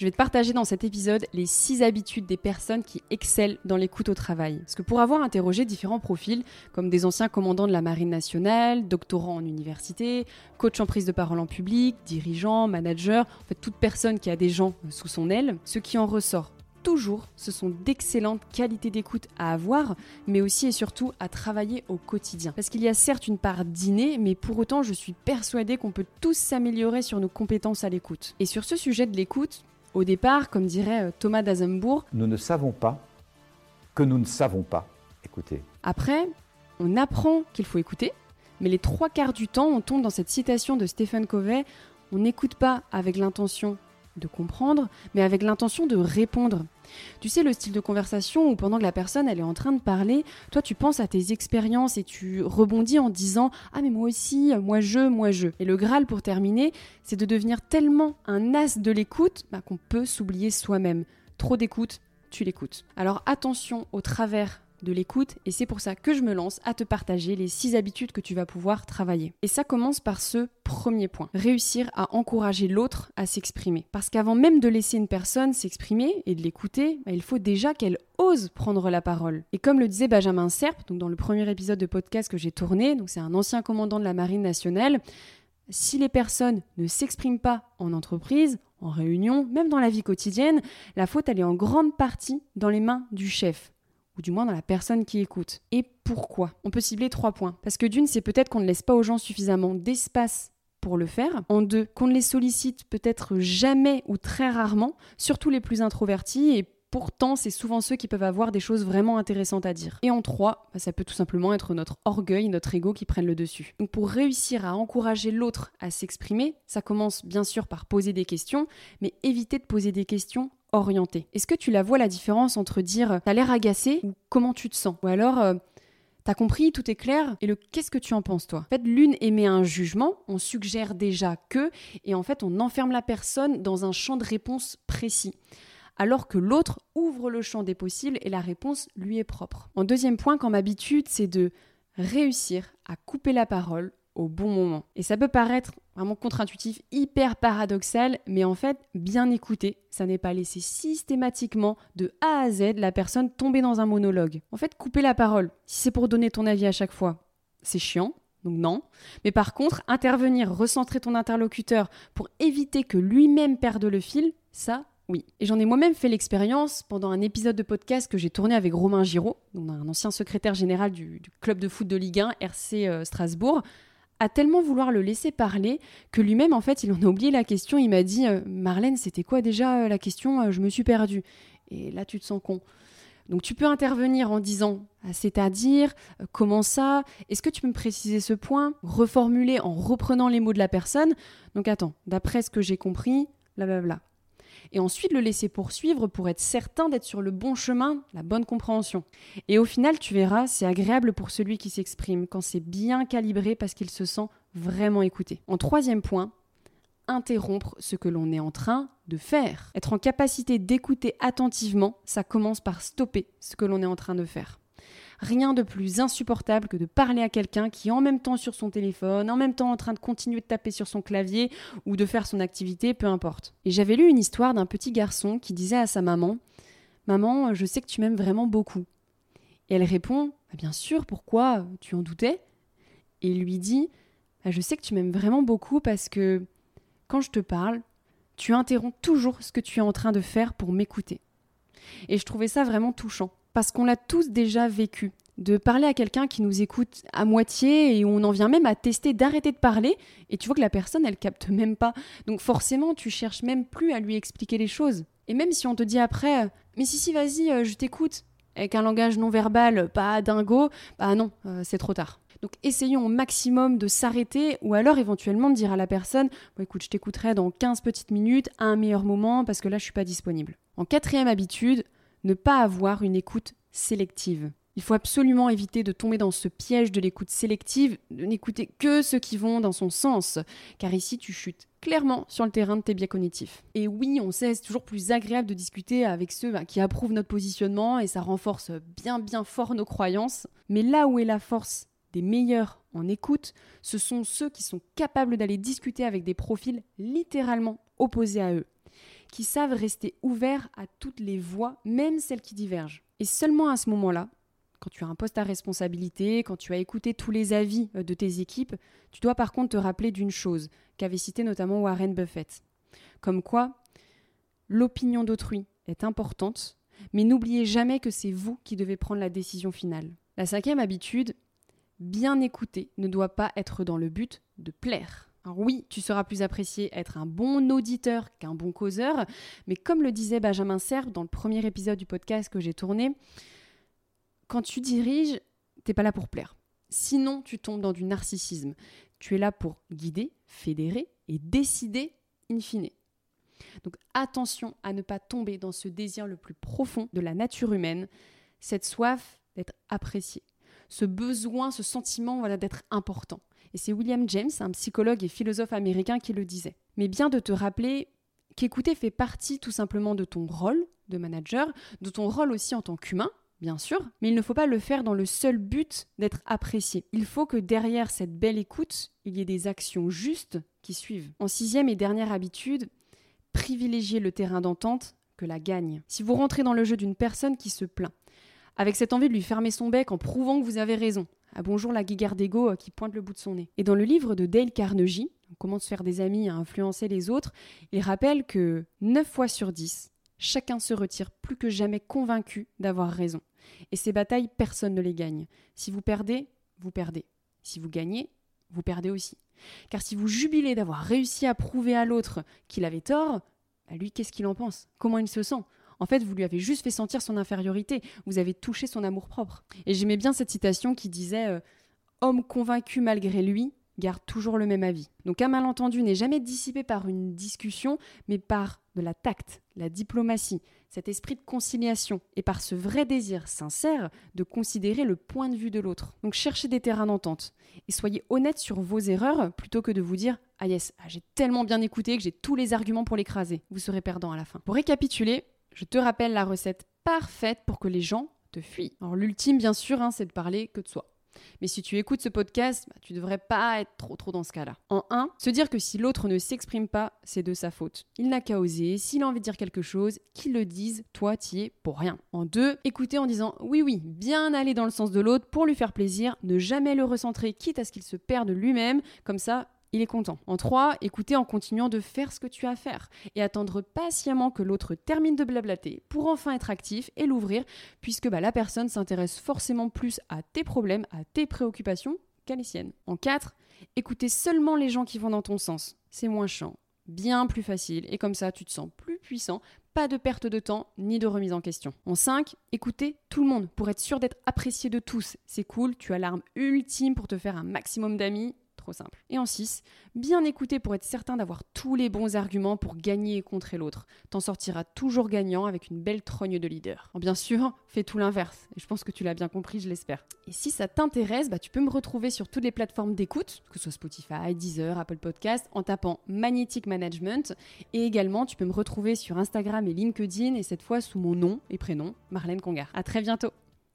Je vais te partager dans cet épisode les 6 habitudes des personnes qui excellent dans l'écoute au travail. Parce que pour avoir interrogé différents profils, comme des anciens commandants de la Marine nationale, doctorants en université, coach en prise de parole en public, dirigeants, managers, en fait toute personne qui a des gens sous son aile, ce qui en ressort toujours, ce sont d'excellentes qualités d'écoute à avoir, mais aussi et surtout à travailler au quotidien. Parce qu'il y a certes une part d'inné, mais pour autant je suis persuadée qu'on peut tous s'améliorer sur nos compétences à l'écoute. Et sur ce sujet de l'écoute, au départ, comme dirait euh, Thomas d'Azembourg, nous ne savons pas que nous ne savons pas écouter. Après, on apprend qu'il faut écouter, mais les trois quarts du temps, on tombe dans cette citation de Stephen Covey, on n'écoute pas avec l'intention de comprendre, mais avec l'intention de répondre. Tu sais, le style de conversation où pendant que la personne elle est en train de parler, toi tu penses à tes expériences et tu rebondis en disant Ah, mais moi aussi, moi je, moi je. Et le Graal pour terminer, c'est de devenir tellement un as de l'écoute bah, qu'on peut s'oublier soi-même. Trop d'écoute, tu l'écoutes. Alors attention au travers de l'écoute et c'est pour ça que je me lance à te partager les six habitudes que tu vas pouvoir travailler. Et ça commence par ce premier point, réussir à encourager l'autre à s'exprimer. Parce qu'avant même de laisser une personne s'exprimer et de l'écouter, bah, il faut déjà qu'elle ose prendre la parole. Et comme le disait Benjamin Serp, donc dans le premier épisode de podcast que j'ai tourné, c'est un ancien commandant de la Marine nationale, si les personnes ne s'expriment pas en entreprise, en réunion, même dans la vie quotidienne, la faute elle est en grande partie dans les mains du chef ou du moins dans la personne qui écoute. Et pourquoi? On peut cibler trois points. Parce que d'une, c'est peut-être qu'on ne laisse pas aux gens suffisamment d'espace pour le faire. En deux, qu'on ne les sollicite peut-être jamais ou très rarement, surtout les plus introvertis, et pourtant c'est souvent ceux qui peuvent avoir des choses vraiment intéressantes à dire. Et en trois, bah, ça peut tout simplement être notre orgueil, notre ego qui prennent le dessus. Donc pour réussir à encourager l'autre à s'exprimer, ça commence bien sûr par poser des questions, mais éviter de poser des questions Est-ce que tu la vois la différence entre dire t'as l'air agacé ou comment tu te sens? Ou alors euh, T'as compris, tout est clair Et le qu'est-ce que tu en penses toi? En fait, l'une émet un jugement, on suggère déjà que, et en fait, on enferme la personne dans un champ de réponse précis. Alors que l'autre ouvre le champ des possibles et la réponse lui est propre. En deuxième point, comme habitude, c'est de réussir à couper la parole au bon moment. Et ça peut paraître vraiment contre-intuitif, hyper paradoxal, mais en fait, bien écouter, ça n'est pas laisser systématiquement de A à Z la personne tomber dans un monologue. En fait, couper la parole, si c'est pour donner ton avis à chaque fois, c'est chiant, donc non. Mais par contre, intervenir, recentrer ton interlocuteur pour éviter que lui-même perde le fil, ça, oui. Et j'en ai moi-même fait l'expérience pendant un épisode de podcast que j'ai tourné avec Romain Giraud, un ancien secrétaire général du, club de foot de Ligue 1, RC euh, Strasbourg à tellement vouloir le laisser parler que lui-même, en fait, il en a oublié la question. Il m'a dit euh, Marlène, c'était quoi déjà euh, la question euh, Je me suis perdue. Et là, tu te sens con. Donc, tu peux intervenir en disant C'est-à-dire Comment ça? Est-ce que tu peux me préciser ce point? Reformuler en reprenant les mots de la personne. Donc, attends, d'après ce que j'ai compris, blablabla et ensuite le laisser poursuivre pour être certain d'être sur le bon chemin, la bonne compréhension. Et au final, tu verras, c'est agréable pour celui qui s'exprime quand c'est bien calibré parce qu'il se sent vraiment écouté. En troisième point, interrompre ce que l'on est en train de faire. Être en capacité d'écouter attentivement, ça commence par stopper ce que l'on est en train de faire. Rien de plus insupportable que de parler à quelqu'un qui est en même temps sur son téléphone, en même temps en train de continuer de taper sur son clavier ou de faire son activité, peu importe. Et j'avais lu une histoire d'un petit garçon qui disait à sa maman Maman, je sais que tu m'aimes vraiment beaucoup. Et elle répond bah, Bien sûr, pourquoi Tu en doutais? Et il lui dit bah, Je sais que tu m'aimes vraiment beaucoup parce que quand je te parle, tu interromps toujours ce que tu es en train de faire pour m'écouter. Et je trouvais ça vraiment touchant parce qu'on l'a tous déjà vécu. De parler à quelqu'un qui nous écoute à moitié et on en vient même à tester d'arrêter de parler et tu vois que la personne elle capte même pas. Donc forcément tu cherches même plus à lui expliquer les choses. Et même si on te dit après mais si si vas-y euh, je t'écoute avec un langage non verbal pas dingo, bah non, euh, c'est trop tard. Donc essayons au maximum de s'arrêter ou alors éventuellement de dire à la personne écoute, je t'écouterai dans 15 petites minutes à un meilleur moment parce que là je suis pas disponible. En quatrième habitude, ne pas avoir une écoute sélective. Il faut absolument éviter de tomber dans ce piège de l'écoute sélective, de n'écouter que ceux qui vont dans son sens, car ici tu chutes clairement sur le terrain de tes biais cognitifs. Et oui, on sait, c'est toujours plus agréable de discuter avec ceux bah, qui approuvent notre positionnement et ça renforce bien bien fort nos croyances, mais là où est la force des meilleurs en écoute, ce sont ceux qui sont capables d'aller discuter avec des profils littéralement opposés à eux qui savent rester ouverts à toutes les voix, même celles qui divergent. Et seulement à ce moment-là, quand tu as un poste à responsabilité, quand tu as écouté tous les avis euh, de tes équipes, tu dois par contre te rappeler d'une chose qu'avait cité notamment Warren Buffett. Comme quoi, l'opinion d'autrui est importante, mais n'oubliez jamais que c'est vous qui devez prendre la décision finale. La cinquième habitude, bien écouter ne doit pas être dans le but de plaire. Alors oui, tu seras plus apprécié être un bon auditeur qu'un bon causeur, mais comme le disait Benjamin Serre dans le premier épisode du podcast que j'ai tourné, quand tu diriges, t'es pas là pour plaire. Sinon, tu tombes dans du narcissisme. Tu es là pour guider, fédérer et décider in fine. Donc attention à ne pas tomber dans ce désir le plus profond de la nature humaine, cette soif d'être apprécié, ce besoin, ce sentiment voilà, d'être important. Et c'est William James, un psychologue et philosophe américain, qui le disait. Mais bien de te rappeler qu'écouter fait partie tout simplement de ton rôle de manager, de ton rôle aussi en tant qu'humain, bien sûr, mais il ne faut pas le faire dans le seul but d'être apprécié. Il faut que derrière cette belle écoute, il y ait des actions justes qui suivent. En sixième et dernière habitude, privilégier le terrain d'entente que la gagne. Si vous rentrez dans le jeu d'une personne qui se plaint, avec cette envie de lui fermer son bec en prouvant que vous avez raison, à bonjour la guéguerre d'ego euh, qui pointe le bout de son nez. Et dans le livre de Dale Carnegie, Comment se faire des amis à influencer les autres, il rappelle que 9 fois sur 10, chacun se retire plus que jamais convaincu d'avoir raison. Et ces batailles, personne ne les gagne. Si vous perdez, vous perdez. Si vous gagnez, vous perdez aussi. Car si vous jubilez d'avoir réussi à prouver à l'autre qu'il avait tort, bah lui, qu'est-ce qu'il en pense? Comment il se sent? En fait, vous lui avez juste fait sentir son infériorité, vous avez touché son amour-propre. Et j'aimais bien cette citation qui disait euh, Homme convaincu malgré lui, garde toujours le même avis. Donc un malentendu n'est jamais dissipé par une discussion, mais par de la tact, la diplomatie, cet esprit de conciliation, et par ce vrai désir sincère de considérer le point de vue de l'autre. Donc cherchez des terrains d'entente, et soyez honnête sur vos erreurs, plutôt que de vous dire « Ah yes, ah, j'ai tellement bien écouté que j'ai tous les arguments pour l'écraser ». Vous serez perdant à la fin. Pour récapituler, je te rappelle la recette parfaite pour que les gens te fuient. Alors l'ultime, bien sûr, hein, c'est de parler que de soi. Mais si tu écoutes ce podcast, bah, tu devrais pas être trop trop dans ce cas-là. En 1, se dire que si l'autre ne s'exprime pas, c'est de sa faute. Il n'a qu'à oser, s'il a envie de dire quelque chose, qu'il le dise, toi t'y es pour rien. En 2, écouter en disant oui oui, bien aller dans le sens de l'autre pour lui faire plaisir, ne jamais le recentrer quitte à ce qu'il se perde lui-même, comme ça il est content. En 3, écouter en continuant de faire ce que tu as à faire et attendre patiemment que l'autre termine de blablater pour enfin être actif et l'ouvrir, puisque bah, la personne s'intéresse forcément plus à tes problèmes, à tes préoccupations qu'à les siennes. En 4, écouter seulement les gens qui vont dans ton sens. C'est moins chiant, bien plus facile, et comme ça tu te sens plus puissant, pas de perte de temps ni de remise en question. En 5, écouter tout le monde pour être sûr d'être apprécié de tous. C'est cool, tu as l'arme ultime pour te faire un maximum d'amis simple. Et en 6, bien écouter pour être certain d'avoir tous les bons arguments pour gagner et contrer l'autre. T'en sortiras toujours gagnant avec une belle trogne de leader. bien sûr, fais tout l'inverse. Et je pense que tu l'as bien compris, je l'espère. Et si ça t'intéresse, bah, tu peux me retrouver sur toutes les plateformes d'écoute, que ce soit Spotify, Deezer, Apple Podcast, en tapant Magnetic Management. Et également, tu peux me retrouver sur Instagram et LinkedIn, et cette fois sous mon nom et prénom, Marlène Congar. À très bientôt!